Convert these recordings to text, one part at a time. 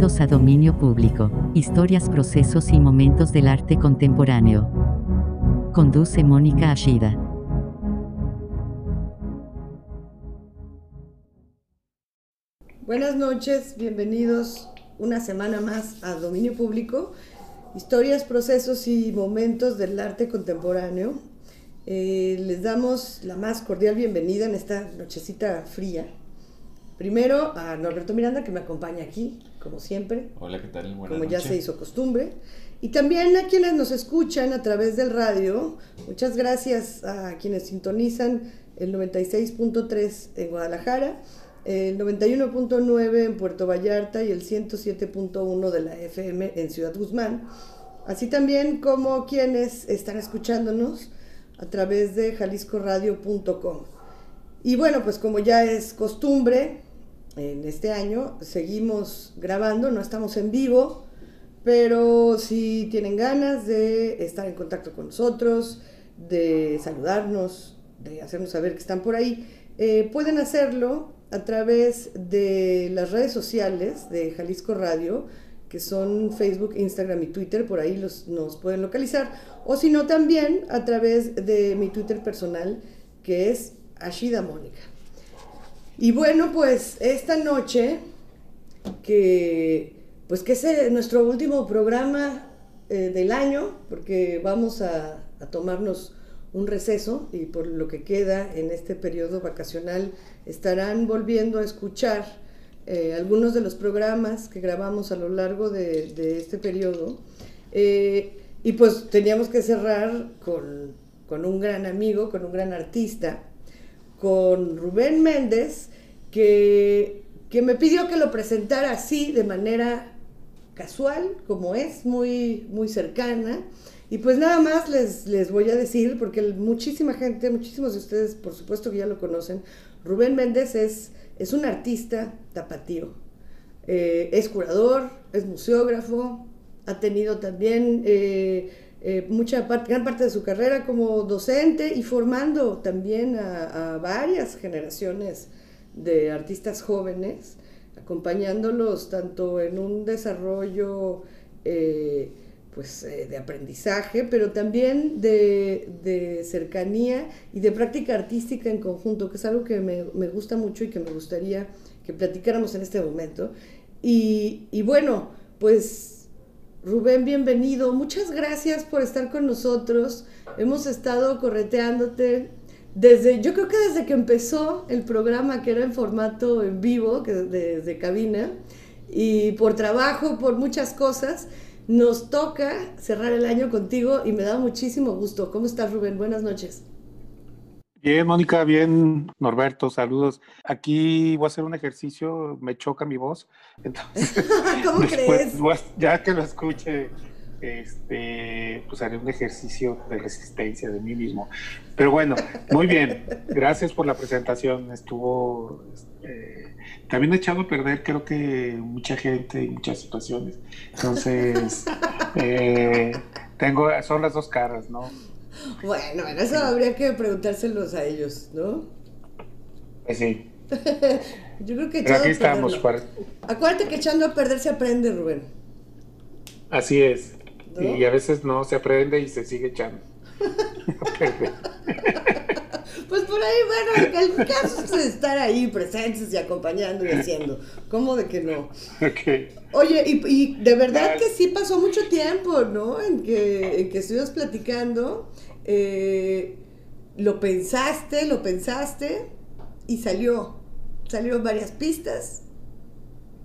Bienvenidos a Dominio Público, historias, procesos y momentos del arte contemporáneo. Conduce Mónica Ashida. Buenas noches, bienvenidos una semana más a Dominio Público, historias, procesos y momentos del arte contemporáneo. Eh, les damos la más cordial bienvenida en esta nochecita fría. Primero a Norberto Miranda, que me acompaña aquí, como siempre. Hola, ¿qué tal? Buenas como ya se hizo costumbre. Y también a quienes nos escuchan a través del radio. Muchas gracias a quienes sintonizan el 96.3 en Guadalajara, el 91.9 en Puerto Vallarta y el 107.1 de la FM en Ciudad Guzmán. Así también como quienes están escuchándonos a través de jaliscoradio.com. Y bueno, pues como ya es costumbre, en este año seguimos grabando, no estamos en vivo, pero si tienen ganas de estar en contacto con nosotros, de saludarnos, de hacernos saber que están por ahí, eh, pueden hacerlo a través de las redes sociales de Jalisco Radio, que son Facebook, Instagram y Twitter, por ahí los, nos pueden localizar, o si no también a través de mi Twitter personal, que es Ashida Mónica. Y bueno, pues esta noche, que pues que es nuestro último programa eh, del año, porque vamos a, tomarnos un receso y por lo que queda en este periodo vacacional estarán volviendo a escuchar eh, algunos de los programas que grabamos a lo largo de, de este periodo. Eh, y pues teníamos que cerrar con, con un gran amigo, con un gran artista, con Rubén Méndez, que, que, me pidió que lo presentara así, de manera casual, como es, muy, muy cercana. Y pues nada más les, les voy a decir, porque muchísima gente, muchísimos de ustedes por supuesto que ya lo conocen, Rubén Méndez es, es un artista tapatío. Eh, es curador, es museógrafo, ha tenido también... Eh, eh, mucha parte, gran parte de su carrera como docente y formando también a, a varias generaciones de artistas jóvenes, acompañándolos tanto en un desarrollo eh, pues, eh, de aprendizaje, pero también de, de, cercanía y de práctica artística en conjunto, que es algo que me, me, gusta mucho y que me gustaría que platicáramos en este momento. Y, y bueno, pues Rubén, bienvenido. Muchas gracias por estar con nosotros. Hemos estado correteándote desde, yo creo que desde que empezó el programa, que era en formato en vivo, que desde cabina, y por trabajo, por muchas cosas, nos toca cerrar el año contigo y me da muchísimo gusto. ¿Cómo estás, Rubén? Buenas noches. Bien, Mónica, bien, Norberto, saludos. Aquí voy a hacer un ejercicio, me choca mi voz. Entonces, ¿Cómo después, crees? Ya que lo escuche, este, pues haré un ejercicio de resistencia de mí mismo. Pero bueno, muy bien, gracias por la presentación. Estuvo eh, también echado a perder, creo que mucha gente y muchas situaciones. Entonces, eh, tengo, son las dos caras, ¿no? Bueno, bueno, eso habría que preguntárselos a ellos, ¿no? Pues sí. Yo creo que Pero aquí estamos. Para... Acuérdate que echando a perder se aprende, Rubén. Así es. ¿No? Y a veces no se aprende y se sigue echando. pues por ahí, bueno, el caso es estar ahí presentes y acompañando y haciendo. ¿Cómo de que no? Okay. Oye, y, y, de verdad que sí pasó mucho tiempo, ¿no? En que, en que estuvimos platicando. Eh, lo pensaste, lo pensaste y salió. Salieron varias pistas.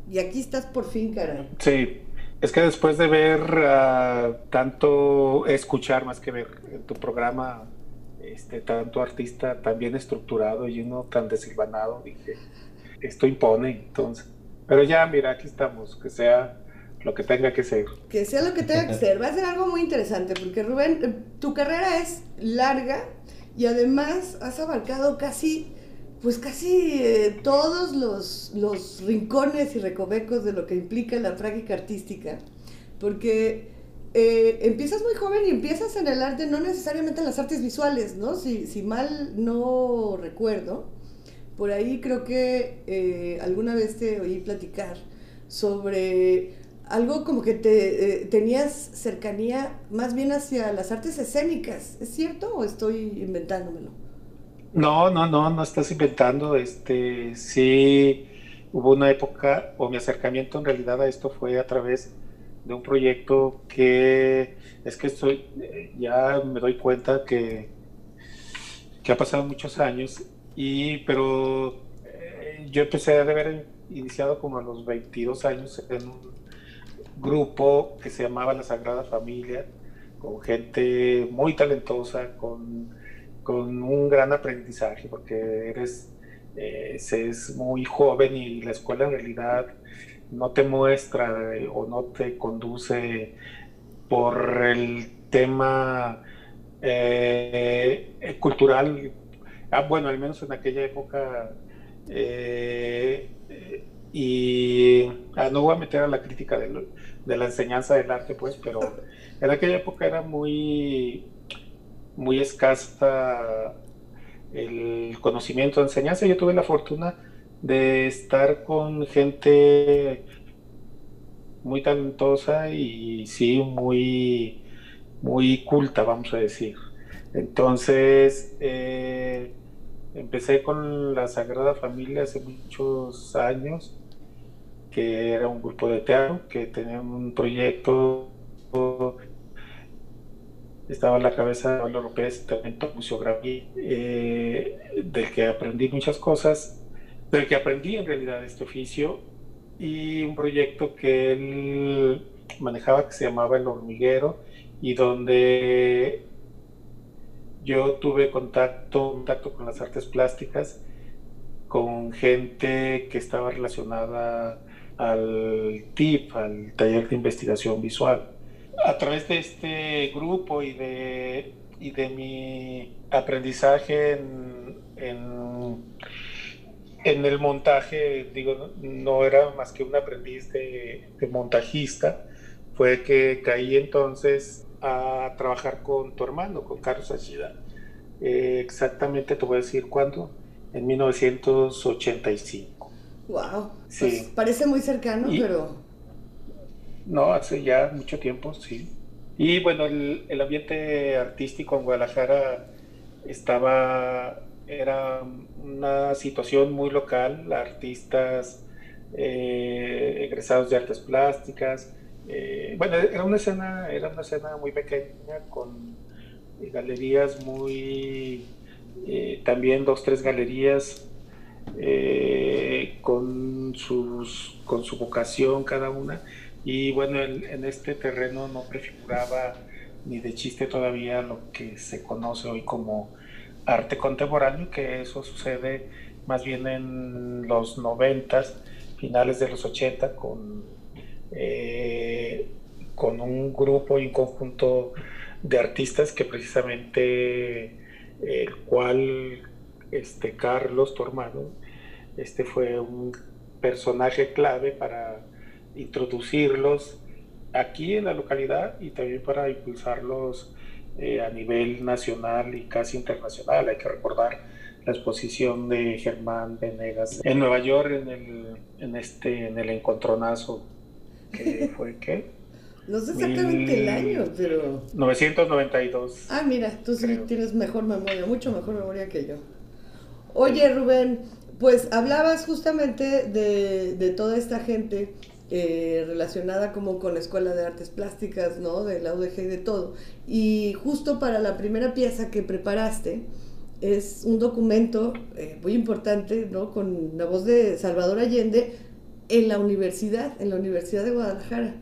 Y aquí estás por fin, caray. Sí. Es que después de ver uh, tanto, escuchar más que ver tu programa, este, tanto artista tan bien estructurado y uno tan desilvanado, dije, esto impone, entonces. Pero ya, mira, aquí estamos, que sea lo que tenga que ser. Que sea lo que tenga que ser. Va a ser algo muy interesante, porque Rubén, tu carrera es larga y además has abarcado casi pues casi eh, todos los, los, rincones y recovecos de lo que implica la práctica artística, porque eh, empiezas muy joven y empiezas en el arte, no necesariamente en las artes visuales, ¿no? Si, si mal no recuerdo, por ahí creo que eh, alguna vez te oí platicar sobre algo como que te eh, tenías cercanía más bien hacia las artes escénicas, ¿es cierto o estoy inventándomelo? No, no, no, no estás inventando, este, sí, hubo una época, o mi acercamiento en realidad a esto fue a través de un proyecto que es que estoy, ya me doy cuenta que, que ha pasado muchos años, y, pero eh, yo empecé a haber iniciado como a los 22 años en un grupo que se llamaba La Sagrada Familia, con gente muy talentosa, con, con un gran aprendizaje, porque eres, eh, es muy joven y la escuela en realidad no te muestra eh, o no te conduce por el tema eh, cultural, ah, bueno, al menos en aquella época, y ah, no voy a meter a la crítica de, de, la enseñanza del arte, pues, pero en aquella época era muy, muy escasa el conocimiento de enseñanza. Yo tuve la fortuna de estar con gente muy talentosa y sí, muy, muy culta, vamos a decir. Entonces, eh, empecé con la Sagrada Familia hace muchos años que era un grupo de teatro que tenía un proyecto, estaba en la cabeza de Pablo López, talento museografía, eh, del que aprendí muchas cosas, del que aprendí en realidad este oficio, y un proyecto que él manejaba que se llamaba El Hormiguero, y donde yo tuve contacto, contacto con las artes plásticas, con gente que estaba relacionada al TIP, al taller de investigación visual. A través de este grupo y de, y de mi aprendizaje en, en, el montaje, digo, no era más que un aprendiz de, montajista, fue que caí entonces a trabajar con tu hermano, con Carlos Achida. Eh, exactamente te voy a decir cuándo, en 1985. Wow. Pues parece muy cercano, pero. No, hace ya mucho tiempo, sí. Y bueno, el, ambiente artístico en Guadalajara estaba. Era una situación muy local, artistas eh, egresados de artes plásticas. Eh, bueno, era una escena, era una escena muy pequeña con galerías muy. Eh, también dos, tres galerías eh, con, sus, con su vocación cada una. Y bueno, en, este terreno no prefiguraba ni de chiste todavía lo que se conoce hoy como arte contemporáneo, que eso sucede más bien en los noventas, finales de los 80, con, eh, con un grupo y un conjunto de artistas que precisamente el cual este Carlos, tu hermano, este fue un personaje clave para introducirlos aquí en la localidad y también para impulsarlos eh, a nivel nacional y casi internacional. Hay que recordar la exposición de Germán Venegas en Nueva York en el, en este, en el encontronazo que fue qué? No sé exactamente el año, pero... 992. Ah, mira, tú sí tienes mejor memoria, mucho mejor memoria que yo. Oye, Rubén, pues hablabas justamente de, toda esta gente eh, relacionada como con la Escuela de Artes Plásticas, ¿no? De la y de todo. Y justo para la primera pieza que preparaste, es un documento eh, muy importante, ¿no? Con la voz de Salvador Allende en la universidad, en la Universidad de Guadalajara.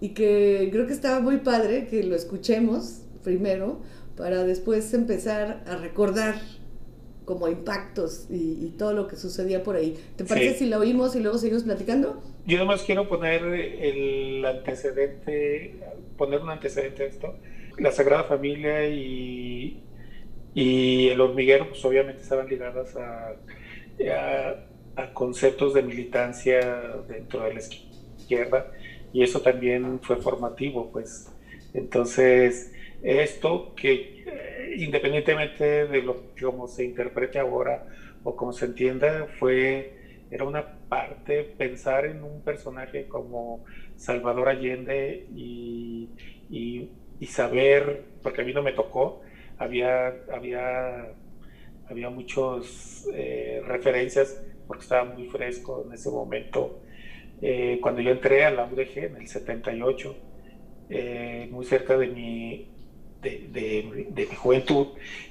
Y que creo que estaba muy padre que lo escuchemos primero para después empezar a recordar como impactos y, todo lo que sucedía por ahí. ¿Te parece si lo oímos y luego seguimos platicando? Yo nomás quiero poner el antecedente, poner un antecedente a esto. La Sagrada Familia y, y el hormiguero, pues obviamente estaban ligadas a, a, conceptos de militancia dentro de la izquierda y eso también fue formativo, pues. Entonces, esto que independientemente de lo como se interprete ahora o como se entienda, fue era una parte pensar en un personaje como Salvador Allende y, saber, porque a mí no me tocó, había, había, había muchas eh, referencias, porque estaba muy fresco en ese momento. Eh, cuando yo entré a la UDG en el 78, eh, muy cerca de mi, de, mi juventud,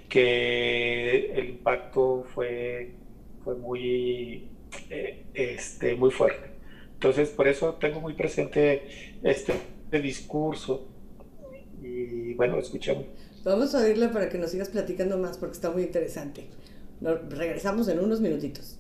que el impacto fue, fue muy, eh, este, muy fuerte. Entonces, por eso tengo muy presente este, este discurso. Y bueno, escuchamos. Vamos a oírle para que nos sigas platicando más porque está muy interesante. Nos regresamos en unos minutitos.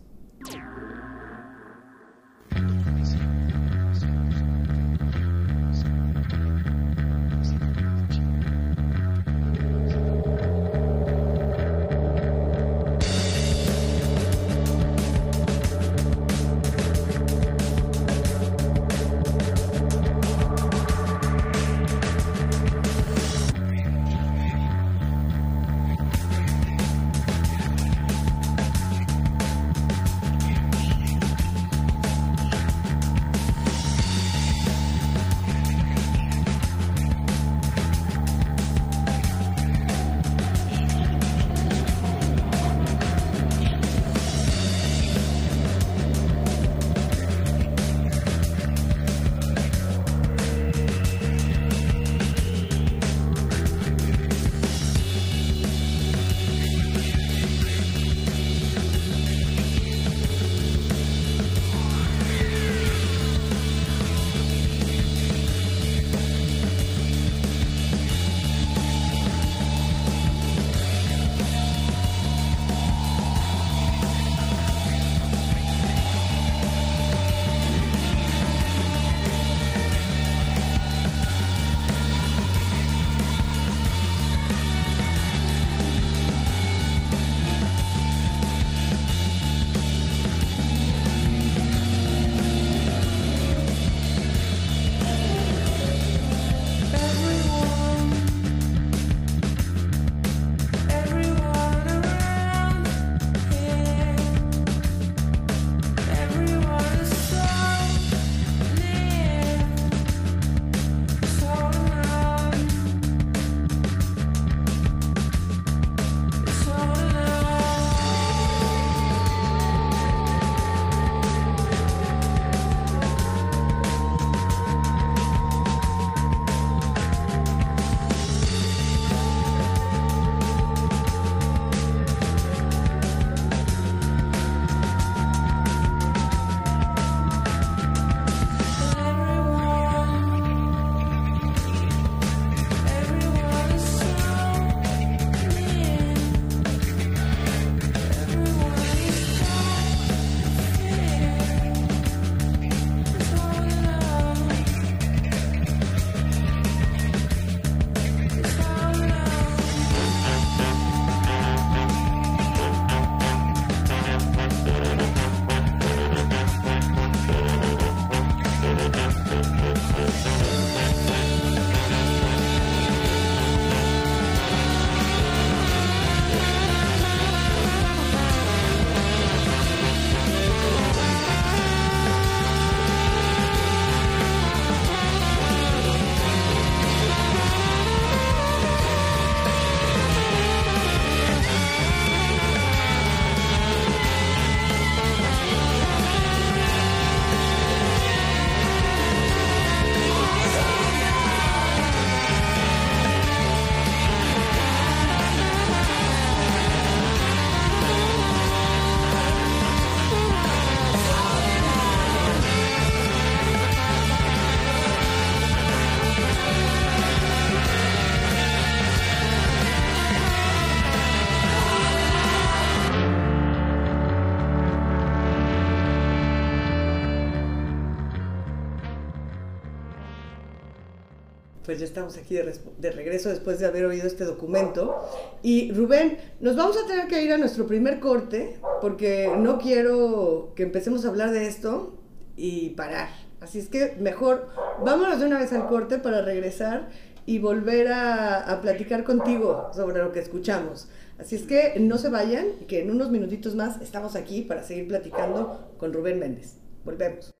Pues ya estamos aquí de, regreso después de haber oído este documento. Y Rubén, nos vamos a tener que ir a nuestro primer corte porque no quiero que empecemos a hablar de esto y parar. Así es que mejor vámonos de una vez al corte para regresar y volver a, a platicar contigo sobre lo que escuchamos. Así es que no se vayan, que en unos minutitos más estamos aquí para seguir platicando con Rubén Méndez. Volvemos.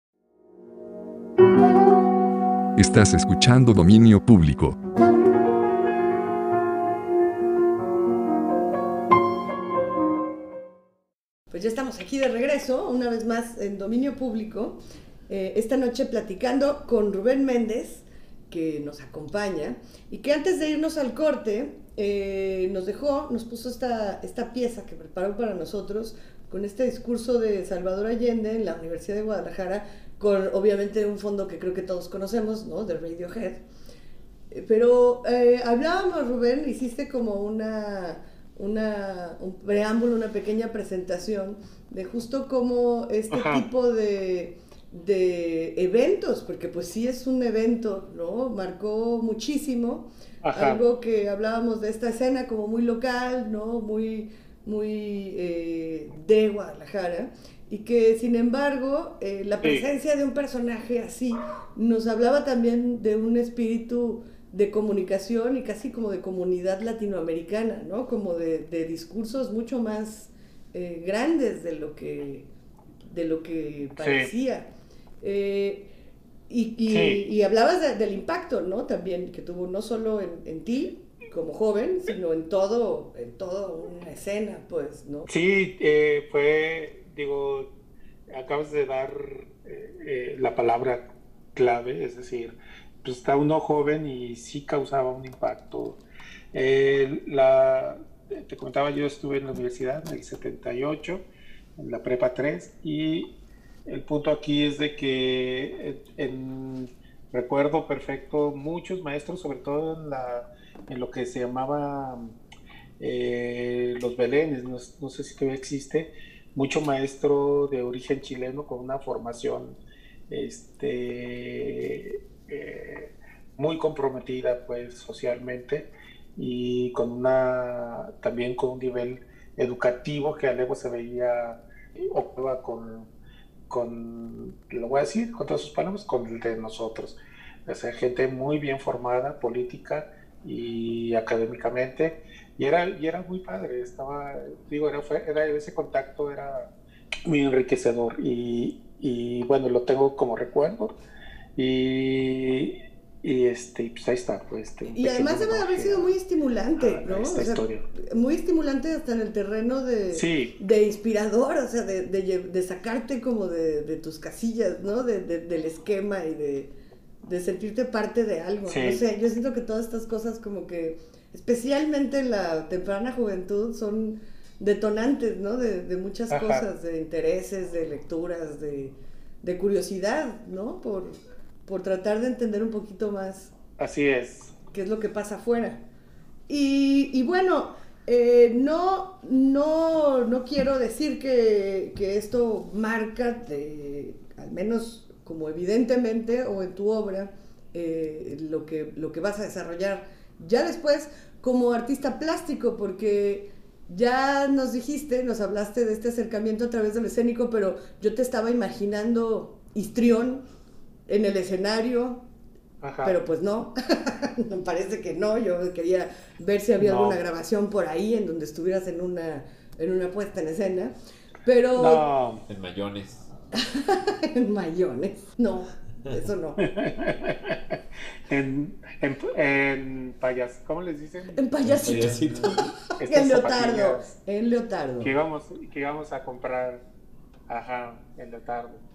Estás escuchando Dominio Público. Pues ya estamos aquí de regreso, una vez más en Dominio Público. Eh, esta noche platicando con Rubén Méndez, que nos acompaña, y que antes de irnos al corte, eh, nos dejó, nos puso esta, esta pieza que preparó para nosotros con este discurso de Salvador Allende en la Universidad de Guadalajara, con obviamente un fondo que creo que todos conocemos, ¿no? De Radiohead. Eh, pero eh, hablábamos, Rubén, hiciste como una, una, un preámbulo, una pequeña presentación de justo cómo este tipo de, de eventos, porque pues sí es un evento, ¿no? Marcó muchísimo algo que hablábamos de esta escena como muy local, ¿no? Muy, muy eh, de Guadalajara, y que sin embargo eh, la presencia de un personaje así nos hablaba también de un espíritu de comunicación y casi como de comunidad latinoamericana, ¿no? Como de, discursos mucho más eh, grandes de lo que, de lo que parecía. Y, y, hablabas del impacto, ¿no? También que tuvo no solo en, en, ti como joven, sino en todo, en toda una escena, pues, ¿no? Sí, eh, fue, digo, acabas de dar eh, eh, la palabra clave, es decir, pues está uno joven y sí causaba un impacto. la, te comentaba, yo estuve en la universidad en el 78, en la prepa 3, y el punto aquí es de que recuerdo perfecto muchos maestros, sobre todo en, la, en lo que se llamaba eh, los belenes, no, sé si todavía existe, mucho maestro de origen chileno con una formación este, eh, muy comprometida pues socialmente y con una también con un nivel educativo que a luego se veía o con con, lo voy a decir con todas sus palabras, con el de nosotros. O gente muy bien formada, política y académicamente, y era, y era muy padre, estaba, digo, era, era, ese contacto era muy enriquecedor y, y bueno, lo tengo como recuerdo y, y este, pues ahí está. Pues, este, y además debe haber sido muy estimulante, ¿no? muy estimulante hasta en el terreno de, de inspirador, o sea, de, de, sacarte como de, tus casillas, ¿no? del esquema y de, sentirte parte de algo. No sé, yo siento que todas estas cosas como que, especialmente en la temprana juventud, son detonantes, ¿no? De, muchas cosas, de intereses, de lecturas, de, de curiosidad, ¿no? Por por tratar de entender un poquito más. Así es. ¿Qué es lo que pasa afuera? Y, bueno, eh, no, no, no quiero decir que, esto marca, al menos como evidentemente, o en tu obra, eh, lo, que, lo que vas a desarrollar ya después como artista plástico, porque ya nos dijiste, nos hablaste de este acercamiento a través del escénico, pero yo te estaba imaginando histrión en el escenario, pero pues no, me parece que no, yo quería ver si había alguna grabación por ahí en donde estuvieras en una, en una puesta en escena, pero... No. En mayones. en mayones, no, eso no. en, en, en payas, ¿cómo les dicen? En payasito. en leotardo, en leotardo. Que íbamos, que íbamos a comprar, ajá, en leotardo.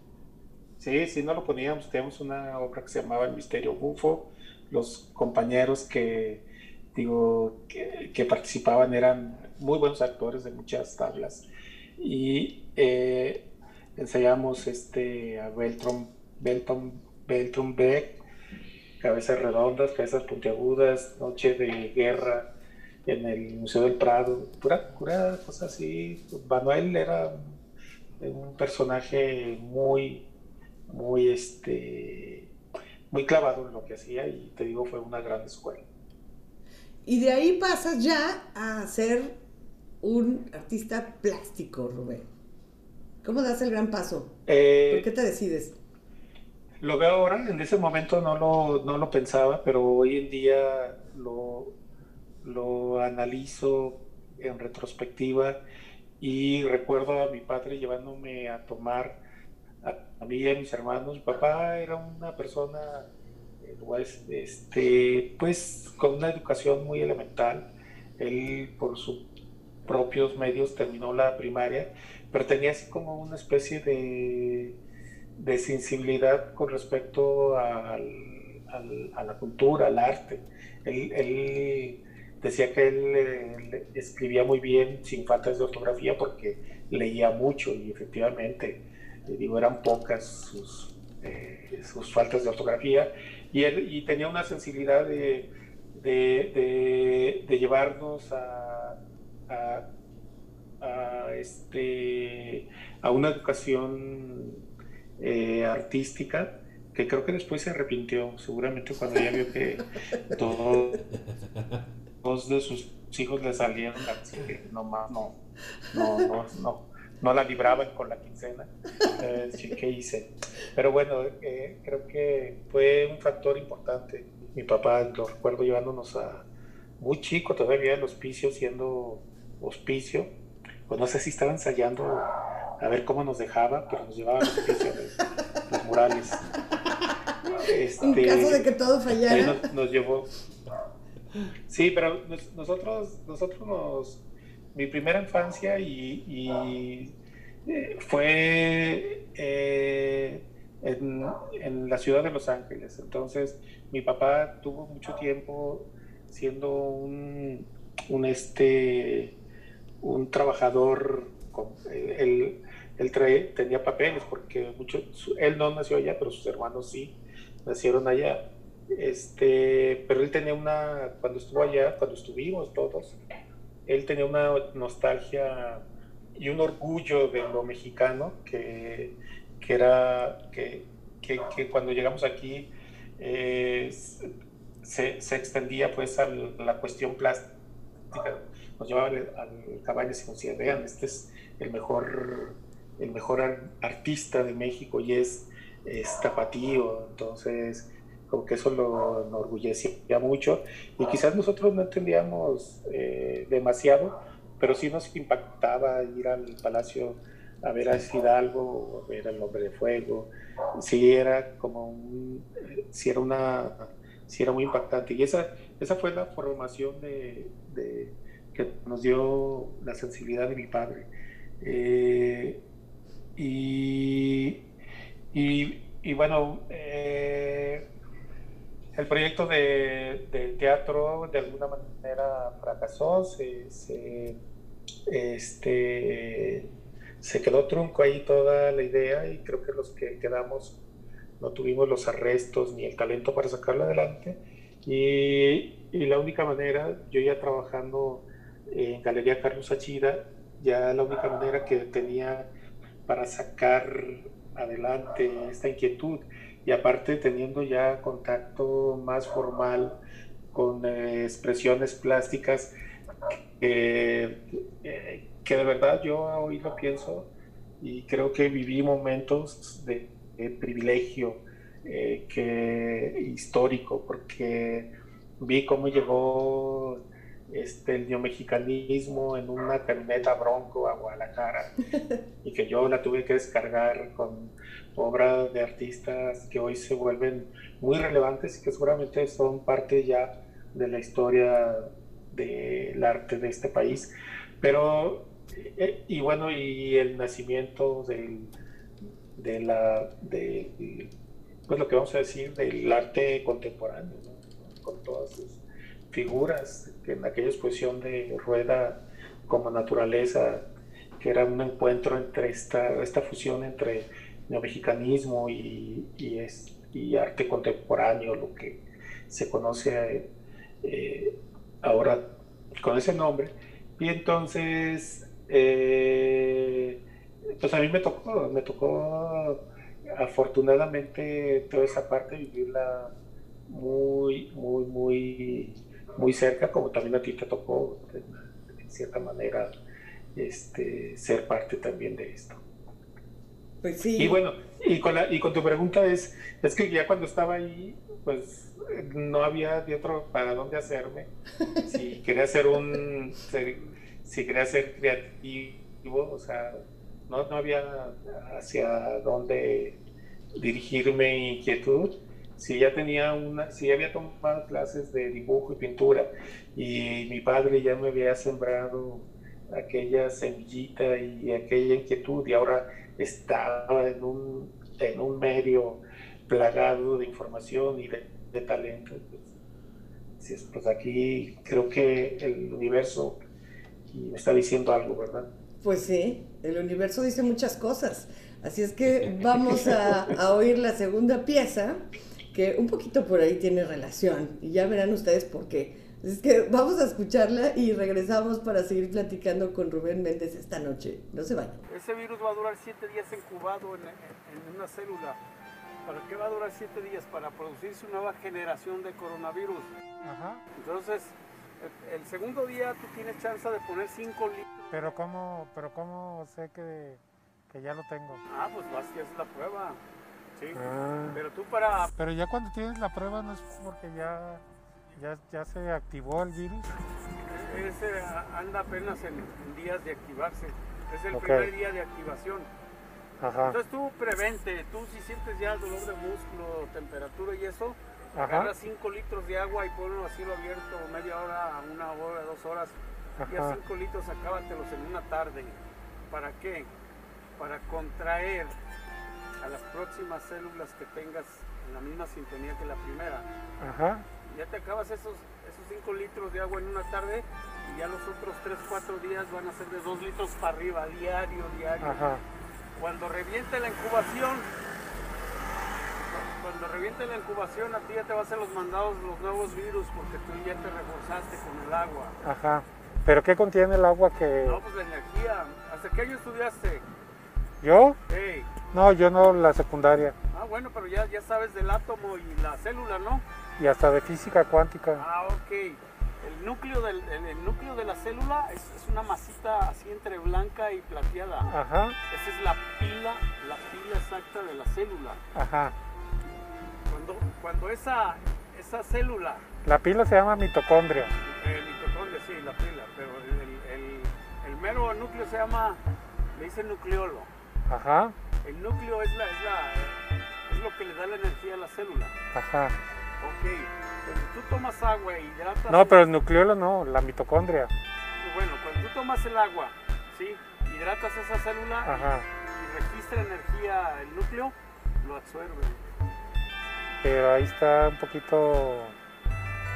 Sí, sí, no lo poníamos. Teníamos una obra que se llamaba El Misterio Bufo. Los compañeros que, digo, que, participaban eran muy buenos actores de muchas tablas. Y eh, ensayamos este, a Beltron, Beltron, Beltron Beck, Cabezas Redondas, Cabezas Puntiagudas, Noche de Guerra en el Museo del Prado, pura, pura cosa así. Manuel era un personaje muy muy, este, muy clavado en lo que hacía y te digo, fue una gran escuela. Y de ahí pasas ya a ser un artista plástico, Rubén. ¿Cómo das el gran paso? Eh, ¿Por qué te decides? Lo veo ahora, en ese momento no lo, no lo pensaba, pero hoy en día lo, lo analizo en retrospectiva y recuerdo a mi padre llevándome a tomar a, mí y a mis hermanos. Mi papá era una persona pues, este, pues con una educación muy elemental. Él por sus propios medios terminó la primaria, pero tenía así como una especie de, de sensibilidad con respecto al, a la cultura, al arte. Él, decía que él escribía muy bien sin faltas de ortografía porque leía mucho y efectivamente, digo, eran pocas sus, eh, sus faltas de ortografía y, él, y tenía una sensibilidad de, de, llevarnos a, a, este, a una educación eh, artística que creo que después se arrepintió, seguramente cuando ya vio que todos, de sus hijos le salieron, así que nomás no, no, no, no, no la libraban con la quincena. Eh, ¿Qué hice? Pero bueno, eh, creo que fue un factor importante. Mi papá, lo recuerdo llevándonos a muy chico todavía el hospicio, siendo hospicio. Pues no sé si estaba ensayando a ver cómo nos dejaba, pero nos llevaba de los murales. Este, en caso de que todo fallara. Nos, llevó. Sí, pero nosotros, nosotros nos. Mi primera infancia y, eh, fue eh, en, la ciudad de Los Ángeles. Entonces, mi papá tuvo mucho tiempo siendo un, un este un trabajador él, él tenía papeles porque mucho, él no nació allá, pero sus hermanos sí nacieron allá. Este, pero él tenía una, cuando estuvo allá, cuando estuvimos todos, él tenía una nostalgia y un orgullo de lo mexicano que, que era que, que, que, cuando llegamos aquí eh, se, se, extendía pues a la cuestión plástica. Nos llevaban al, al y nos decía, vean, este es el mejor, el mejor artista de México y es, es tapatío. Entonces, como que eso lo enorgullecía mucho. Y quizás nosotros no entendíamos eh, demasiado, pero sí nos impactaba ir al palacio a ver a Fidalgo, a ver al Hombre de Fuego, sí era como un, sí era una, sí era muy impactante. Y esa, esa fue la formación de, que nos dio la sensibilidad de mi padre. Eh, y, y, bueno, eh, el proyecto de, teatro de alguna manera fracasó, se, este, se quedó trunco ahí toda la idea y creo que los que quedamos no tuvimos los arrestos ni el talento para sacarlo adelante. Y, y la única manera, yo ya trabajando en Galería Carlos Achida, ya la única manera que tenía para sacar adelante esta inquietud. Y aparte teniendo ya contacto más formal con eh, expresiones plásticas eh, que de verdad yo hoy lo pienso y creo que viví momentos de, privilegio eh, que histórico porque vi cómo llegó este, el neomexicanismo en una camioneta bronco a Guadalajara y que yo la tuve que descargar con obras de artistas que hoy se vuelven muy relevantes y que seguramente son parte ya de la historia del arte de este país. Pero, eh, y bueno, y el nacimiento del, de la, de, pues lo que vamos a decir, del arte contemporáneo, con todas sus figuras, en aquella exposición de Rueda como naturaleza, que era un encuentro entre esta, esta fusión entre neomexicanismo y, y arte contemporáneo, lo que se conoce eh, ahora con ese nombre. Y entonces, eh, pues a mí me tocó, me tocó afortunadamente toda esa parte vivirla muy, muy, muy muy cerca, como también a ti te tocó, en cierta manera, este, ser parte también de esto. Pues sí. Y bueno, y con, y con tu pregunta es, es que ya cuando estaba ahí, pues no había de otro para dónde hacerme. Si quería hacer un, si quería ser creativo, o sea, no, no había hacia dónde dirigirme mi inquietud. Si ya tenía una, si había tomado clases de dibujo y pintura y mi padre ya me había sembrado aquella semillita y aquella inquietud y ahora estaba en un, en un medio plagado de información y de, de talento. Pues, pues aquí creo que el universo me está diciendo algo, ¿verdad? Pues sí, el universo dice muchas cosas. Así es que vamos a, a, oír la segunda pieza, que un poquito por ahí tiene relación, y ya verán ustedes por qué. Así es que vamos a escucharla y regresamos para seguir platicando con Rubén Méndez esta noche. No se vayan. Ese virus va a durar siete días incubado en, en una célula. ¿Para qué va a durar siete días? Para producirse una nueva generación de coronavirus. Ajá. Entonces, el, el segundo día tú tienes chance de poner 5 litros. Pero ¿cómo, pero cómo sé que, que ya lo tengo? Ah, pues vas y haces la prueba. Sí. Ah. Pero tú para... Pero ya cuando tienes la prueba no es porque ya, ya, ya se activó el virus. Ese anda apenas en, en días de activarse. Es el primer día de activación. Ajá. Entonces tú prevente, tú si sientes ya dolor de músculo, temperatura y eso, Ajá. agarra 5 litros de agua y ponlo a cielo abierto media hora, una hora, dos horas. Y a Ajá. 5 litros acábatelos en una tarde. ¿Para qué? Para contraer a las próximas células que tengas en la misma sintonía que la primera. Ajá. Ya te acabas esos, esos 5 litros de agua en una tarde y ya los otros 3, 4 días van a ser de 2 litros para arriba, diario, diario. Ajá. Cuando reviente la incubación, cuando reviente la incubación, a ti ya te va a hacer los mandados los nuevos virus porque tú ya te reforzaste con el agua. Ajá. ¿Pero qué contiene el agua que No, pues la energía. ¿Hasta qué año estudiaste? yo? Hey. No, yo no la secundaria Ah, bueno, pero ya, ya sabes del átomo y la célula, ¿no? y hasta de física cuántica. Ah, ok. El núcleo, del, el, el núcleo de la célula es, es una masita así entre blanca y plateada. Ajá. Esa es la pila, la pila exacta de la célula. Ajá. Cuando, cuando esa, esa célula La pila se llama mitocondria. El mitocondria, sí, la pila, pero el, el- el- el mero núcleo se llama, le dicen nucleolo. Ajá. El núcleo es, la, es, la, es lo que le da la energía a la célula. Ajá. Ok, cuando tú tomas agua y hidratas... No, pero el nucleolo no, la mitocondria. Bueno, cuando tú tomas el agua, ¿sí? Hidratas esa célula Ajá. y registra energía el núcleo, lo absorbe. Pero ahí está un poquito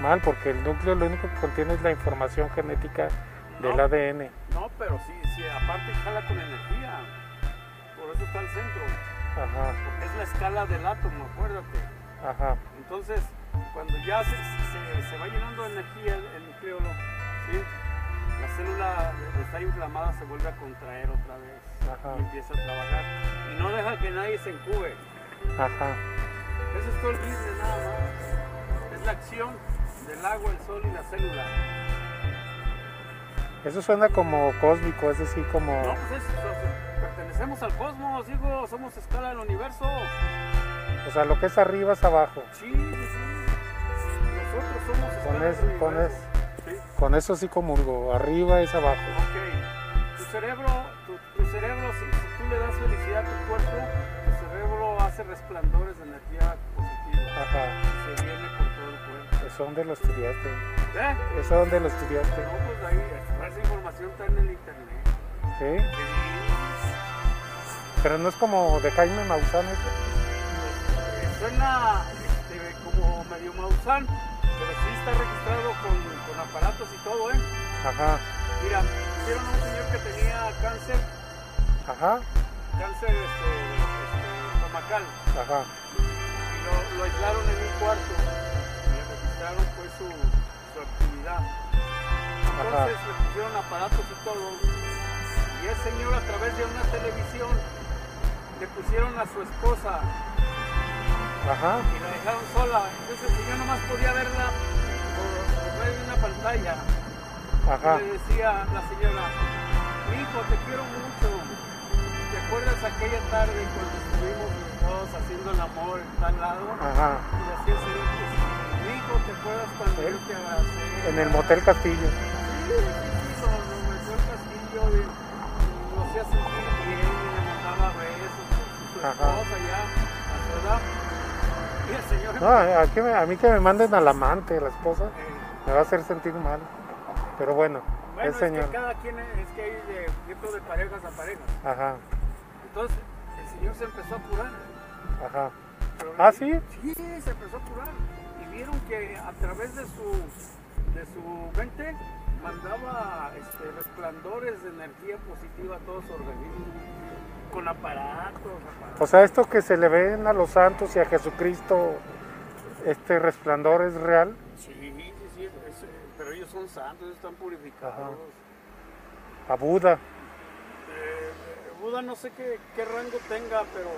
mal porque el núcleo lo único que contiene es la información genética del. ADN. No, pero sí, sí, aparte jala con energía. Eso está el centro. Ajá. Porque es la escala del átomo, acuérdate. Ajá. Entonces, cuando ya se, se- se va llenando de energía el, el nucleolo, ¿sí? la célula estar inflamada se vuelve a contraer otra vez Ajá. y empieza a trabajar. Y no deja que nadie se encube. Ajá. Eso es todo el business nada más. Es la acción del agua, el sol y la célula. Eso suena como cósmico, es decir, como... No, pues es- so- pertenecemos al cosmos, hijo, somos escala del universo. O sea, lo que es arriba es abajo. Sí, sí. Nosotros somos escala Con del con Sí. con eso sí comulgo. Arriba es abajo. Ok, tu cerebro, tu, tu cerebro, si, si tú le das felicidad a tu cuerpo, tu cerebro hace resplandores de energía positiva. Ajá. Y se viene por todo el cuerpo. Eso donde lo estudiaste. ¿Eh? Eso donde lo estudiaste. No, pues ahí, esa información está en el internet. Pero no es como de Jaime Maussan eso. Suena este, como medio mausán, pero sí está registrado con, con aparatos y todo, ¿eh? Ajá. Mira, hicieron a un señor que tenía cáncer, Ajá. cáncer este, este, estomacal. Ajá. y lo, lo aislaron en un cuarto y le registraron pues su, su actividad. Entonces le pusieron aparatos y todo. Y el señor a través de una televisión le pusieron a su esposa Ajá. y la dejaron sola. Entonces el señor nomás podía verla por, por medio de una pantalla. Ajá. Y le decía la señora, mi hijo, te quiero mucho. ¿Te acuerdas aquella tarde cuando estuvimos los dos haciendo el amor en tal lado? Ajá. Y así el señor, pues, mi hijo, ¿te acuerdas cuando yo te abracé? En el Motel Castillo. Sí, sí, hacía sentir bien le mandaba besos a su Ajá. esposa ya, a su edad. No, a, que me- a mí que me manden al amante, a la esposa, eh, me va a hacer sentir mal. Pero bueno, bueno, el es señor. que cada quien es, es que hay de tipo de parejas a parejas. Ajá, Entonces, el señor se empezó a curar. ajá. Pero- ¿Ah, sí? Sí, se empezó a curar. Y vieron que a través de su, de su mente mandaba este, resplandores de energía positiva a todo su organismo. Con aparatos, aparatos. O sea, esto que se le ven a los santos y a Jesucristo, este resplandor es real. Sí, sí, sí, es- pero ellos son santos, están purificados. Ajá. A Buda. Eh, Buda no sé qué, qué rango tenga, pero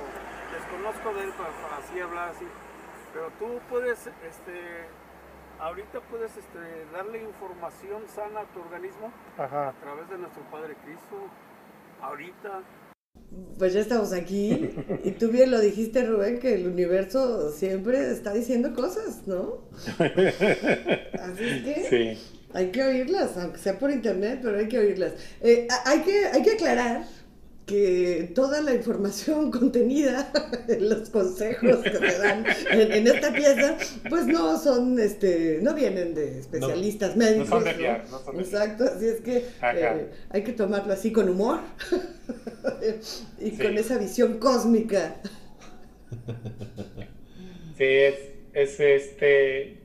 desconozco de él para, para así hablar así. Pero tú puedes, este, ahorita puedes este, darle información sana a tu organismo Ajá. a través de nuestro Padre Cristo. Ahorita. Pues ya estamos aquí. Y tú bien lo dijiste, Rubén, que el universo siempre está diciendo cosas, ¿no? Así es que Sí. hay que oírlas, aunque sea por internet, pero hay que oírlas. Eh, hay, que, hay que aclarar que toda la información contenida en los consejos que se dan en, en esta pieza, pues no son, este, no vienen de especialistas médicos. son de fiar, no son de fiar. Exacto, así es que eh, hay que tomarlo así con humor y Sí. con esa visión cósmica. Sí, es, es este.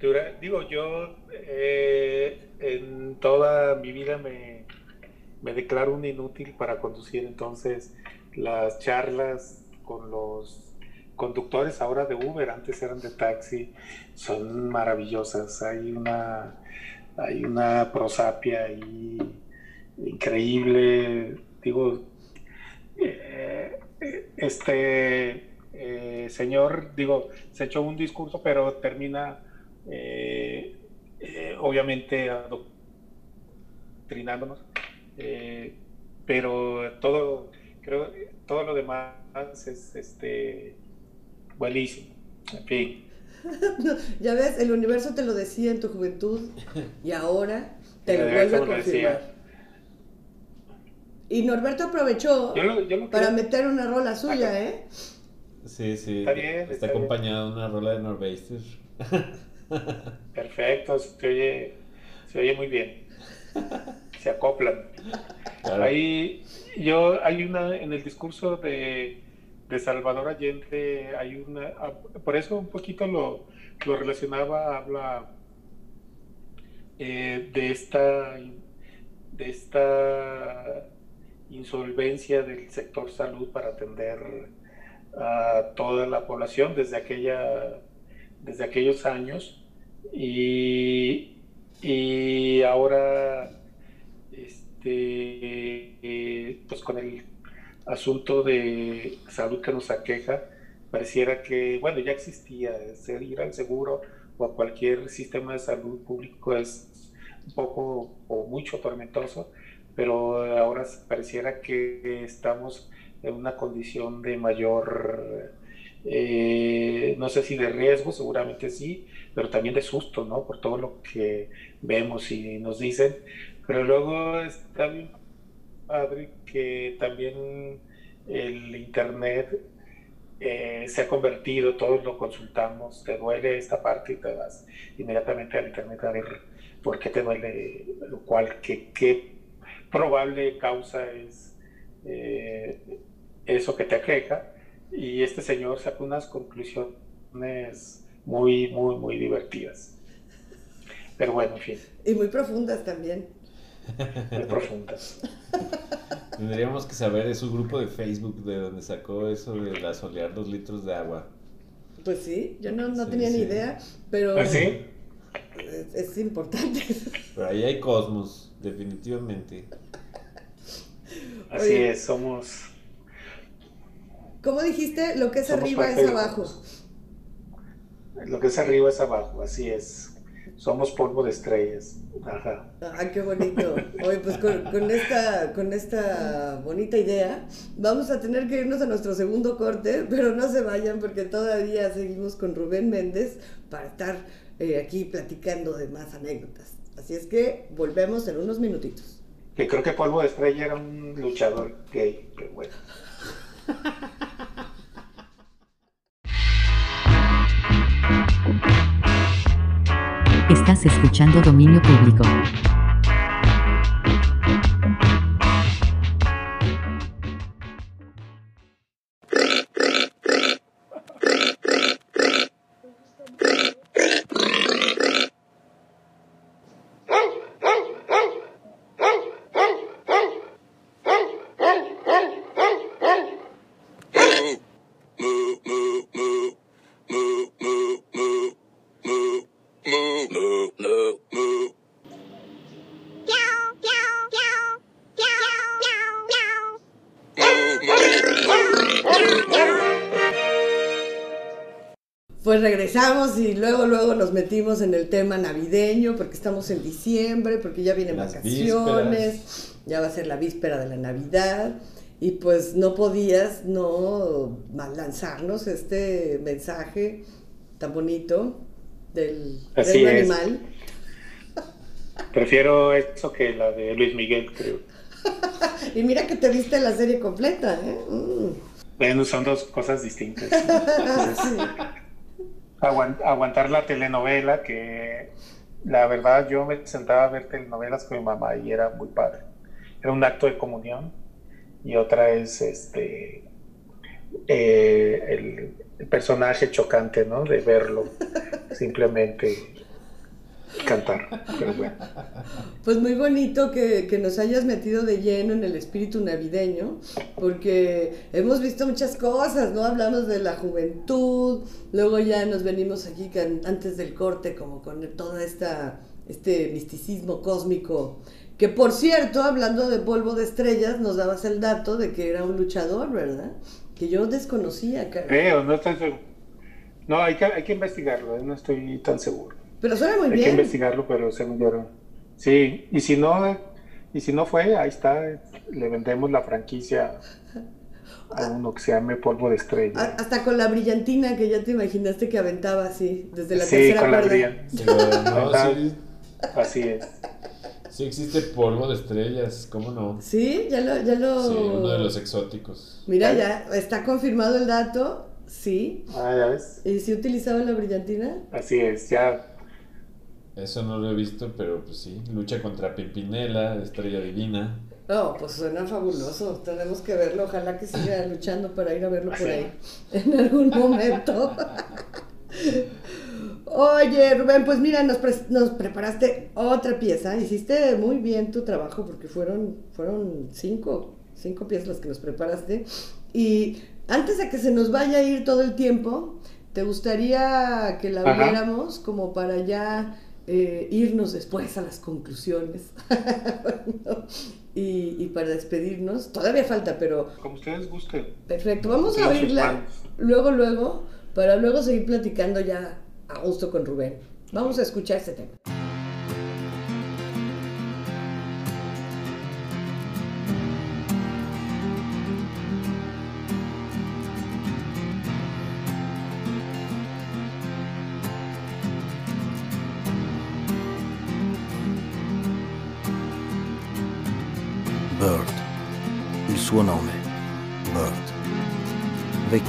dura- digo, yo eh, en toda mi vida me, me declaro un inútil para conducir, entonces las charlas con los conductores ahora de Uber, antes eran de taxi, son maravillosas. Hay una, hay una prosapia ahí increíble. Digo, eh, este eh, señor, digo, se echó un discurso, pero termina eh, eh, obviamente adoctrinándonos. Eh, pero todo, creo, todo lo demás es este buenísimo. En fin. Ya ves, el universo te lo decía en tu juventud y ahora te lo El vuelve a confirmar. Y Norberto aprovechó Yo lo, yo lo para creo. meter una rola suya, ¿eh? Sí, sí. Está bien, Está, está de una rola de Norveister. Perfecto, se oye, se oye muy bien. Se acoplan. Claro. Ahí yo hay una en el discurso de, de Salvador Allende hay una ah, por eso un poquito lo, lo relacionaba habla eh, de esta de esta insolvencia del sector salud para atender a toda la población desde aquella desde aquellos años y, y ahora este eh, pues con el asunto de salud que nos aqueja pareciera que bueno ya existía ser ir al seguro o a cualquier sistema de salud público es un poco o mucho tormentoso pero ahora pareciera que estamos en una condición de mayor eh, no sé si de riesgo, seguramente sí, pero también de susto, ¿no? Por todo lo que vemos y nos dicen. Pero luego está bien padre que también el Internet eh, se ha convertido, todos lo consultamos, te duele esta parte y te vas inmediatamente al Internet a ver por qué te duele, lo cual, qué, qué probable causa es eh, eso que te aqueja y este señor saca unas conclusiones muy, muy, muy divertidas. Pero bueno, en fin, Y muy profundas también. muy profundas. Tendríamos que saber de su grupo de Facebook de donde sacó eso de la solear dos litros de agua. Pues sí, yo no, no Sí, tenía ni idea, pero ¿Ah, sí? es, es importante. Pero ahí hay cosmos, definitivamente. Así Oye. es, somos, ¿Cómo dijiste? Lo que es arriba es abajo. lo que es arriba es abajo, así es. Somos polvo de estrellas. Ajá. Ah, qué bonito. Oye, pues con, con esta, con esta bonita idea, vamos a tener que irnos a nuestro segundo corte, pero no se vayan porque todavía seguimos con Rubén Méndez para estar eh, aquí platicando de más anécdotas. Así es que volvemos en unos minutitos. Que creo que Polvo de Estrella era un luchador gay, pero bueno. Estás escuchando Dominio Público. Y luego, luego nos metimos en el tema navideño, porque estamos en diciembre, porque ya vienen Las vacaciones, vísperas. ya va a ser la víspera de la Navidad, y pues no podías no mal lanzarnos este mensaje tan bonito del Así reino es. animal. Prefiero eso que la de Luis Miguel, creo. Y mira que te viste la serie completa, ¿eh? Mm. Bueno, son dos cosas distintas. Sí. Aguan- aguantar la telenovela, que la verdad yo me sentaba a ver telenovelas con mi mamá y era muy padre. Era un acto de comunión y otra es este eh, el, el personaje chocante, ¿no? De verlo simplemente cantar. Pero bueno, Pues muy bonito que, que nos hayas metido de lleno en el espíritu navideño, porque hemos visto muchas cosas, ¿no? Hablamos de la juventud, luego ya nos venimos aquí antes del corte, como con todo esta, este misticismo cósmico, que por cierto, hablando de polvo de estrellas, nos dabas el dato de que era un luchador, ¿verdad? Que yo desconocía, cara. creo, no estoy seguro. No, hay que, hay que investigarlo, ¿eh? no estoy tan seguro. Pero suena muy Hay que bien. investigarlo, pero se me dieron. Sí, y si no, y si no fue, ahí está, le vendemos la franquicia a uno que se llame Polvo de A- Estrella. Hasta con la brillantina que ya te imaginaste que aventaba así, desde la Sí, tercera con la cuerda. Pero no, sí, Así es. sí existe polvo de estrellas, ¿cómo no? Sí, ya lo, ya lo. Sí, uno de los exóticos. Mira, ya está confirmado el dato, sí. Ah, ya ves. ¿Y si utilizaba la brillantina? Así es, ya. Eso no lo he visto, pero pues sí. Lucha contra Pimpinela, Estrella Divina. No, pues suena fabuloso. Tenemos que verlo. Ojalá que siga luchando para ir a verlo por ahí en algún momento. Oye, Rubén, pues mira, nos, pre- nos preparaste otra pieza. Hiciste muy bien tu trabajo porque fueron, fueron cinco, cinco piezas las que nos preparaste. Y antes de que se nos vaya a ir todo el tiempo, ¿te gustaría que la Ajá. viéramos como para ya eh, irnos después a las conclusiones? Y, y para despedirnos, todavía falta, pero Como ustedes gusten. Perfecto, vamos a oírla luego, luego, para luego seguir platicando ya a gusto con Rubén. Vamos a escuchar este tema.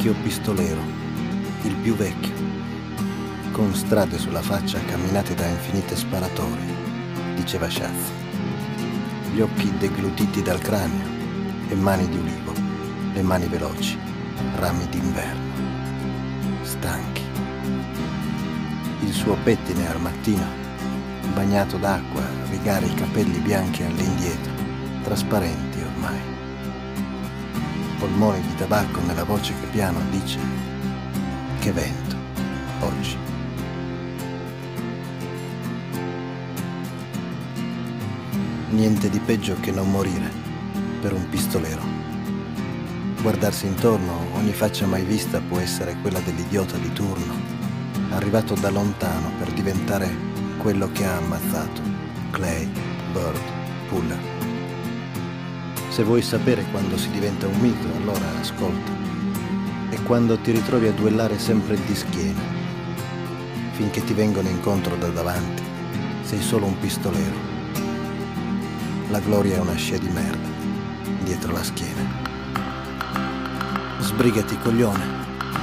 Vecchio pistolero, il più vecchio, con strade sulla faccia camminate da infinite sparatorie, diceva Schatz. Gli occhi deglutiti dal cranio e mani di ulivo, le mani veloci, rami d'inverno, stanchi. Il suo pettine al mattino, bagnato d'acqua, rigare i capelli bianchi all'indietro, trasparenti ormai. Polmoni di tabacco nella voce che piano dice che vento oggi. Niente di peggio che non morire per un pistolero. Guardarsi intorno, ogni faccia mai vista può essere quella dell'idiota di turno, arrivato da lontano per diventare quello che ha ammazzato Clay, Bird, Puller. Se vuoi sapere quando si diventa un mito, allora ascolta. E quando ti ritrovi a duellare sempre di schiena, finché ti vengono incontro da davanti, sei solo un pistolero. la gloria è una scia di merda dietro la schiena. Sbrigati, coglione,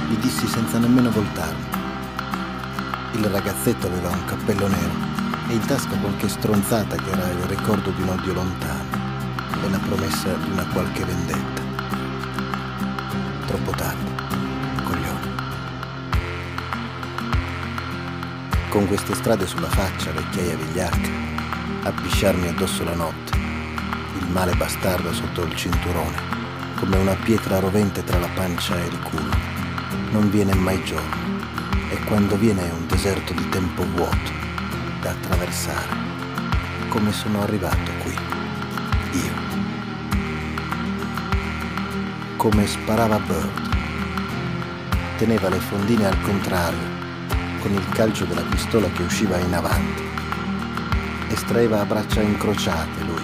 gli dissi senza nemmeno voltarmi. Il ragazzetto aveva un cappello nero e in tasca qualche stronzata che era il ricordo di un odio lontano e la promessa di una qualche vendetta. Troppo tardi, coglione. Con queste strade sulla faccia, vecchiaia vigliacca, a pisciarmi addosso la notte, il male bastardo sotto il cinturone, come una pietra rovente tra la pancia e il culo. Non viene mai giorno e quando viene è un deserto di tempo vuoto da attraversare, come sono arrivato qui, io. Come sparava Bird. Teneva le fondine al contrario, con il calcio della pistola che usciva in avanti. Estraeva a braccia incrociate lui,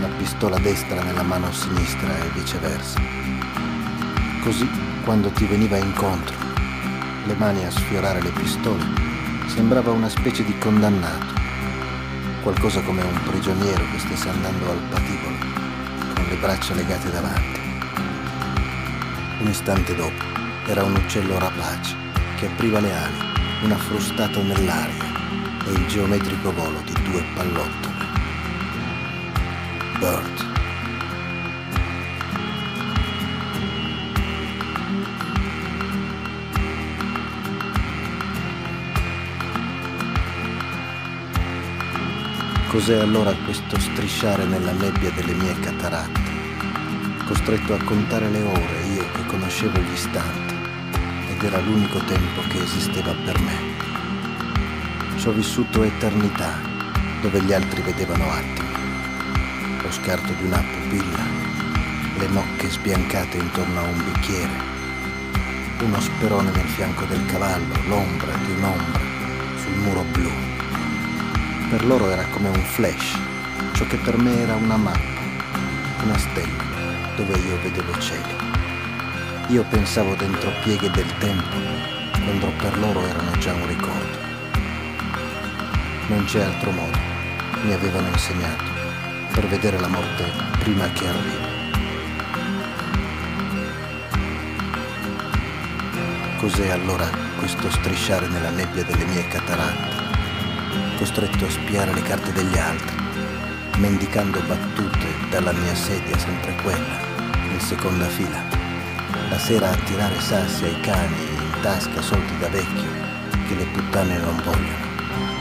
la pistola destra nella mano sinistra e viceversa. Così, quando ti veniva incontro, le mani a sfiorare le pistole, sembrava una specie di condannato, qualcosa come un prigioniero che stesse andando al patibolo, con le braccia legate davanti. Un istante dopo era un uccello rapace che apriva le ali, una frustata nell'aria e il geometrico volo di due pallottole. Bird. Cos'è allora questo strisciare nella nebbia delle mie cataratte? Costretto a contare le ore, io che conoscevo gli istanti, ed era l'unico tempo che esisteva per me. Ci ho vissuto eternità, dove gli altri vedevano attimi. Lo scarto di una pupilla, le nocche sbiancate intorno a un bicchiere, uno sperone nel fianco del cavallo, l'ombra di un'ombra sul muro blu. Per loro era come un flash, ciò che per me era una mappa, una stella, dove io vedevo cieli. Io pensavo dentro pieghe del tempo, quando per loro erano già un ricordo. Non c'è altro modo, mi avevano insegnato, per vedere la morte prima che arrivi. Cos'è allora questo strisciare nella nebbia delle mie cataratte? costretto a spiare le carte degli altri, mendicando battute dalla mia sedia sempre quella, in seconda fila. La sera a tirare sassi ai cani in tasca soldi da vecchio, che le puttane non vogliono.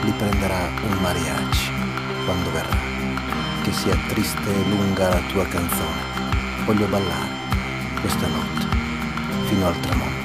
Li prenderà un mariachi quando verrà. Che sia triste e lunga la tua canzone. Voglio ballare questa notte, fino al tramonto.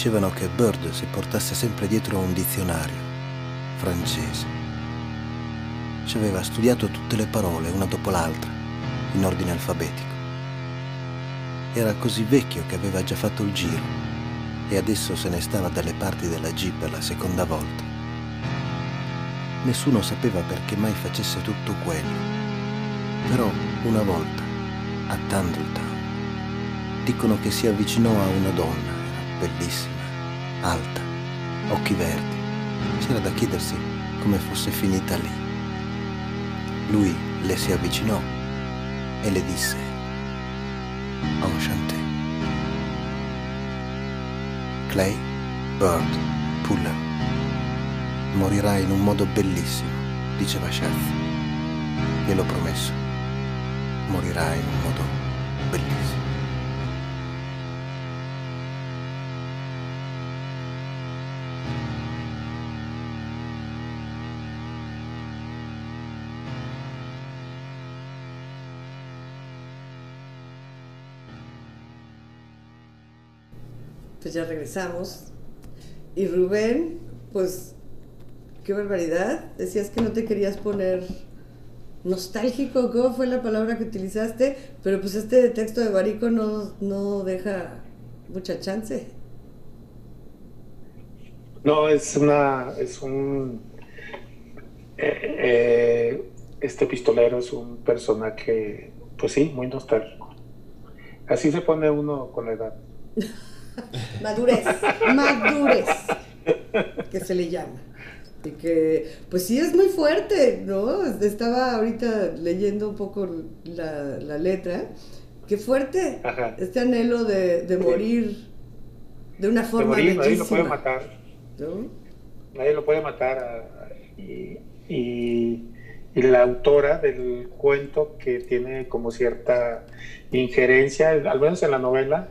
Dicevano che Bird si portasse sempre dietro un dizionario francese. Ci aveva studiato tutte le parole, una dopo l'altra, in ordine alfabetico. Era così vecchio che aveva già fatto il giro e adesso se ne stava dalle parti della Jeep per la seconda volta. Nessuno sapeva perché mai facesse tutto quello. Però una volta, a Tandletown, dicono che si avvicinò a una donna bellissima, alta, occhi verdi. C'era da chiedersi come fosse finita lì. Lui le si avvicinò e le disse, Enchanté. Clay, Bird, Puller, morirai in un modo bellissimo, diceva Chef. Gliel'ho promesso, morirai in un modo Pues ya regresamos. Y Rubén, pues, qué barbaridad. Decías que no te querías poner nostálgico, ¿cómo fue la palabra que utilizaste? Pero pues este texto de Barico no, no deja mucha chance. No, es una, es un, eh, eh, este pistolero es un personaje, pues sí, muy nostálgico. Así se pone uno con la edad. madurez, madurez, que se le llama. Y que, pues sí es muy fuerte, ¿no? Estaba ahorita leyendo un poco la, la letra. Qué fuerte Ajá. este anhelo de, de morir de una De forma morir, nadie lo puede matar. ¿no? Nadie lo puede matar. a- a- y, y- y la autora del cuento que tiene como cierta injerencia, al menos en la novela,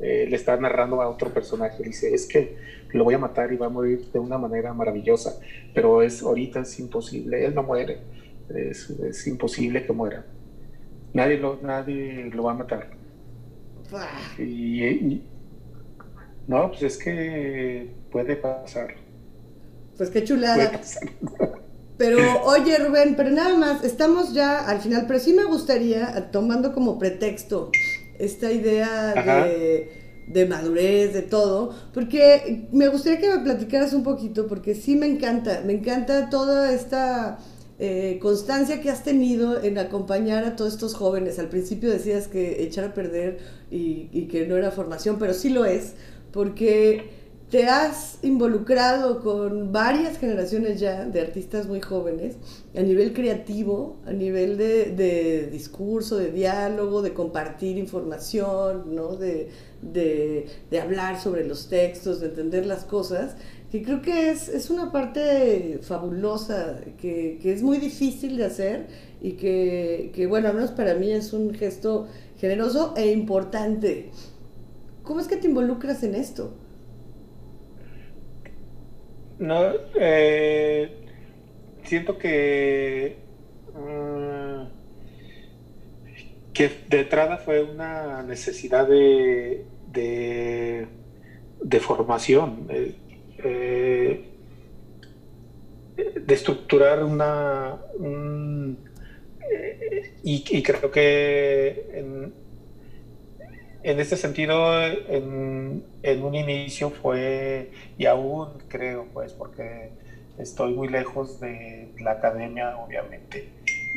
eh, le está narrando a otro personaje. Dice, es que lo voy a matar y va a morir de una manera maravillosa, pero es ahorita es imposible, él no muere, es, es imposible que muera. Nadie lo, nadie lo va a matar. Y, y- no, pues es que puede pasar. Pues qué chulada. Pero oye Rubén, pero nada más, estamos ya al final, pero sí me gustaría, tomando como pretexto esta idea Ajá. de, de madurez, de todo, porque me gustaría que me platicaras un poquito, porque sí me encanta, me encanta toda esta eh, constancia que has tenido en acompañar a todos estos jóvenes. Al principio decías que echar a perder y, y que no era formación, pero sí lo es, porque te has involucrado con varias generaciones ya de artistas muy jóvenes a nivel creativo, a nivel de, de discurso, de diálogo, de compartir información, ¿no? de, de- de hablar sobre los textos, de entender las cosas, que creo que es, es una parte fabulosa, que, que es muy difícil de hacer y que, que, bueno, al menos para mí es un gesto generoso e importante. ¿Cómo es que te involucras en esto? No, eh, siento que, mm, que de entrada fue una necesidad de, de, de formación, eh, eh, de estructurar una... un- eh, y, y creo que en, en este sentido, en, un inicio fue, y aún creo, pues, porque estoy muy lejos de la academia, obviamente,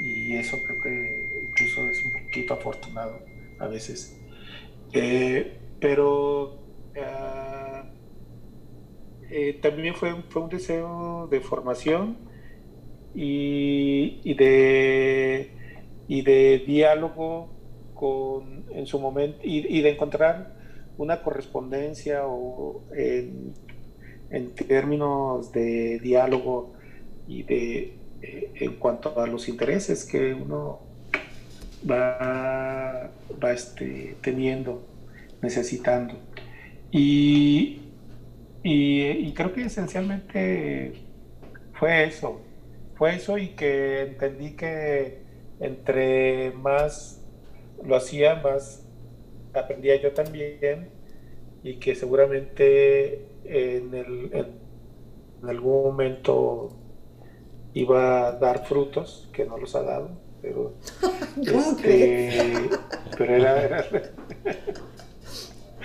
y eso creo que incluso es un poquito afortunado a veces. Eh, pero ah, eh, también fue, fue un deseo de formación y, y de, y de diálogo en su momento y, de encontrar una correspondencia o en, en términos de diálogo y de eh, en cuanto a los intereses que uno va, va este, teniendo, necesitando. Y, y, y creo que esencialmente fue eso, fue eso y que entendí que entre más lo hacía, más aprendía yo también y que seguramente en, el, en, en algún momento iba a dar frutos, que no los ha dado, pero, ¿Cómo este, pero era, era-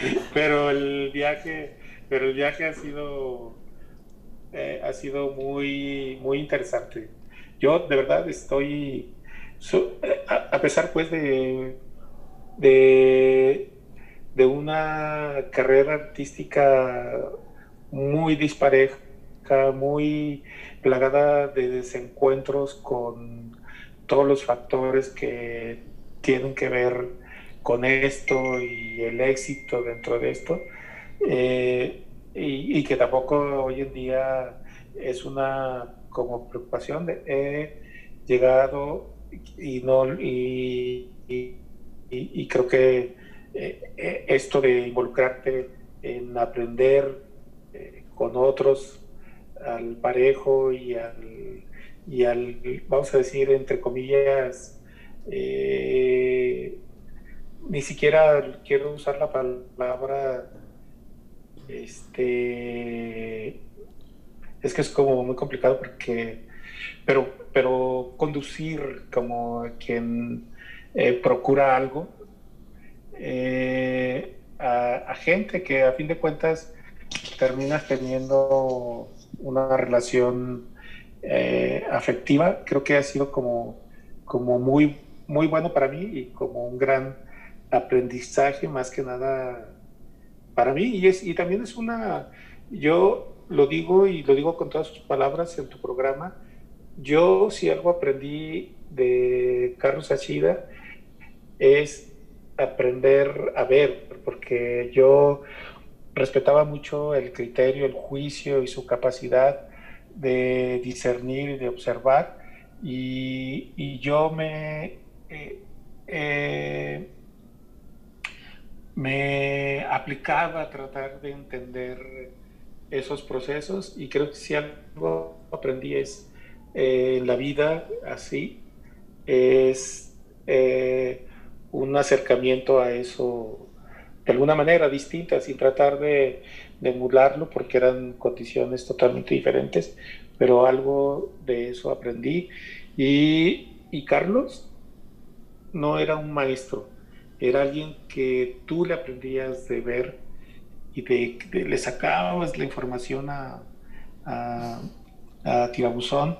pero el viaje, pero el viaje ha sido eh, ha sido muy muy interesante. Yo de verdad estoy so- a, a pesar pues de de, de una carrera artística muy dispareja muy plagada de desencuentros con todos los factores que tienen que ver con esto y el éxito dentro de esto, eh, y, que tampoco hoy en día es una como preocupación de he llegado y no creo que eh, eh, esto de involucrarte en aprender con otros al parejo y al, y al, vamos a decir, entre comillas, eh, ni siquiera quiero usar la palabra, este, es que es como muy complicado porque, pero, pero conducir como quien eh, procura algo eh, a, gente que a fin de cuentas terminas teniendo una relación eh, afectiva, creo que ha sido como, como muy, muy bueno para mí y como un gran aprendizaje más que nada para mí. Y, es, y también es una, yo lo digo y lo digo con todas sus palabras en tu programa, yo si algo aprendí de Carlos Achida es aprender a ver, porque yo respetaba mucho el criterio, el juicio y su capacidad de discernir y de observar. Y, yo me, eh, eh, me aplicaba a tratar de entender esos procesos y creo que si algo aprendí es eh, en la vida así, es un acercamiento a eso de alguna manera distinta, sin tratar de, emularlo, porque eran condiciones totalmente diferentes, pero algo de eso aprendí. Y, Carlos no era un maestro, era alguien que tú le aprendías de ver y de, le sacabas la información a, a, a Tirabuzón.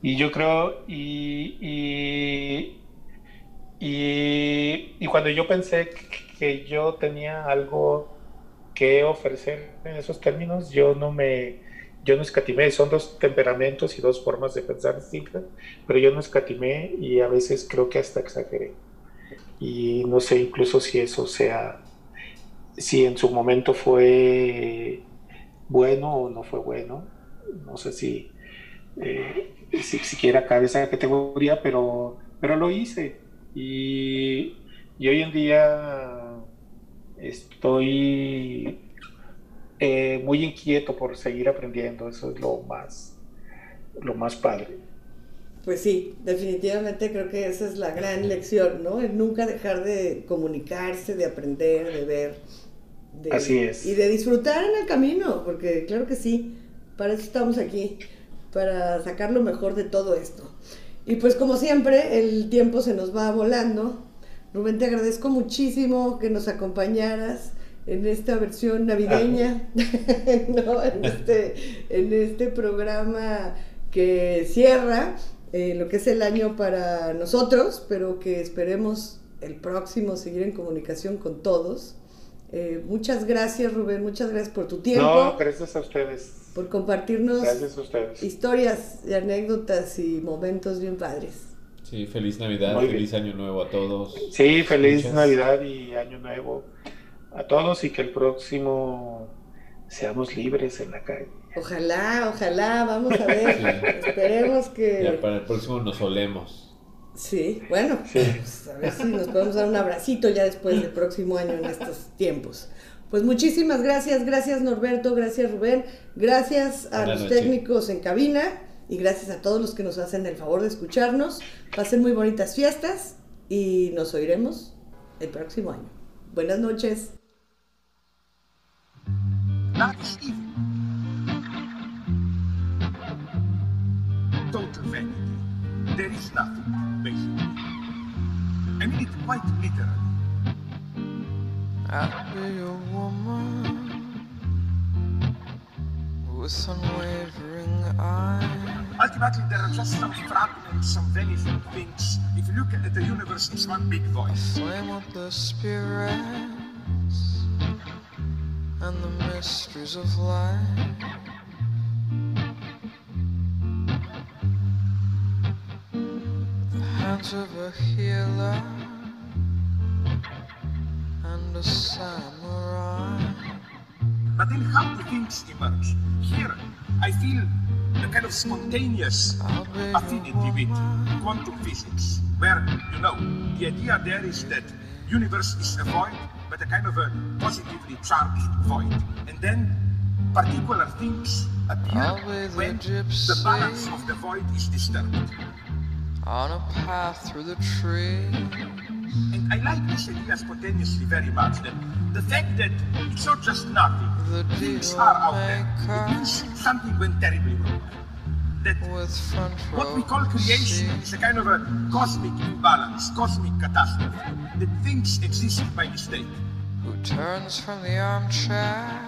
Y yo creo, y, y, y, cuando yo pensé que, yo tenía algo que ofrecer en esos términos, yo no me, yo no escatimé, son dos temperamentos y dos formas de pensar distintas, pero yo no escatimé y a veces creo que hasta exageré. Y no sé incluso si eso sea, si en su momento fue bueno o no fue bueno, no sé si, eh, si siquiera cabe esa categoría, pero, pero lo hice. Y, y hoy en día estoy eh, muy inquieto por seguir aprendiendo, eso es lo más, lo más padre. Pues sí, definitivamente creo que esa es la gran lección, ¿no? Nunca dejar de comunicarse, de aprender, de ver. Así es. Y de disfrutar en el camino, porque claro que sí, para eso estamos aquí, para sacar lo mejor de todo esto. Y pues como siempre, el tiempo se nos va volando Rubén, te agradezco muchísimo que nos acompañaras en esta versión navideña, en, este, en este programa que cierra eh, lo que es el año para nosotros, pero que esperemos el próximo seguir en comunicación con todos. Eh, muchas gracias, Rubén, muchas gracias por tu tiempo. No, gracias a ustedes. Por compartirnos historias y anécdotas y momentos bien padres. Sí, feliz Navidad, feliz Año Nuevo a todos. Sí, feliz Navidad y Año Nuevo a todos y que el próximo seamos libres en la calle. Ojalá, ojalá, vamos a ver. Esperemos que. Ya para el próximo nos olemos. Sí, bueno, pues, a ver si nos podemos dar un abracito ya después del próximo año en estos tiempos. Pues muchísimas gracias, gracias Norberto, gracias Rubén, gracias a los técnicos en cabina y gracias a todos los que nos hacen el favor de escucharnos. Pasen muy bonitas fiestas y nos oiremos el próximo año. Buenas noches. Total vanity. There is nothing, basically. I mean it quite literally. Ultimately, there are just some fragments, some very few things. If you look at the universe, it's one big void. Flame of the spirits and the mysteries of life. The hands of a healer and a samurai. But then how do things emerge? Here, I feel a kind of spontaneous affinity with quantum physics, where, you know, the idea there is that universe is a void, but a kind of a positively charged void. And then particular things appear when the balance of the void is disturbed. On a path through the trees. And I like this idea spontaneously very much. That the fact that it's not just nothing, The things are out there. It means something went terribly wrong. That what we call creation is a kind of a cosmic imbalance, cosmic catastrophe. That things exist by mistake. who turns from the armchair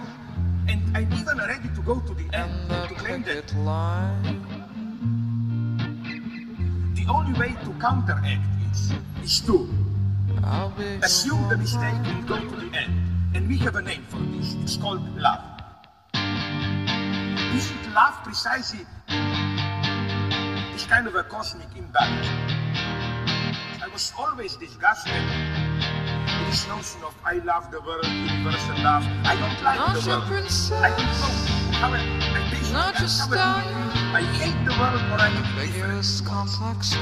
And I'm even ready to go to the end and the to claim that line. the only way to counteract is, is to I'll be your assume the mistake and go to the end. And we have a name for this. It's called love. Isn't love precisely this kind of a cosmic imbalance? I was always disgusted with this notion of I love the world, universal love. I don't like Not the world. princess. I don't know how I, I basically Not how I. I hate the world or I'm indifferent. Ambiguous,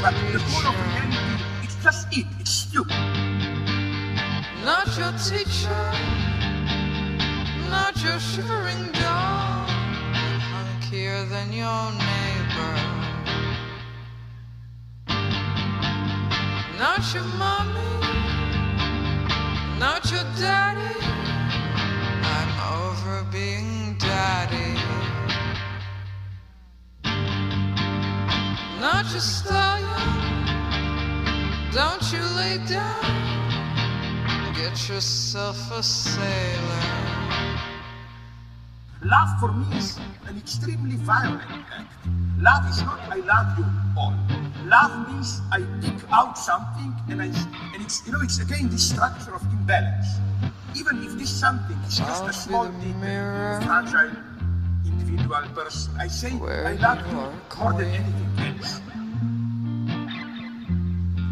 But the core of reality, it's just it. It's stupid. Not your teacher. Not your shivering dog. Hunkier than your neighbor. Not your mommy. Not your daddy. I'm over being daddy. Not your stallion. Don't you lay down. Get yourself a sailor. Love for me is an extremely violent act. Love is not I love you all. Love means I pick out something and I and it's you know it's again this structure of imbalance. Even if this something is just I'll a small detail, fragile individual person, I say I love you you more than anything else.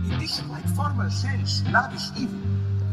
In this quite formal sense, love is evil.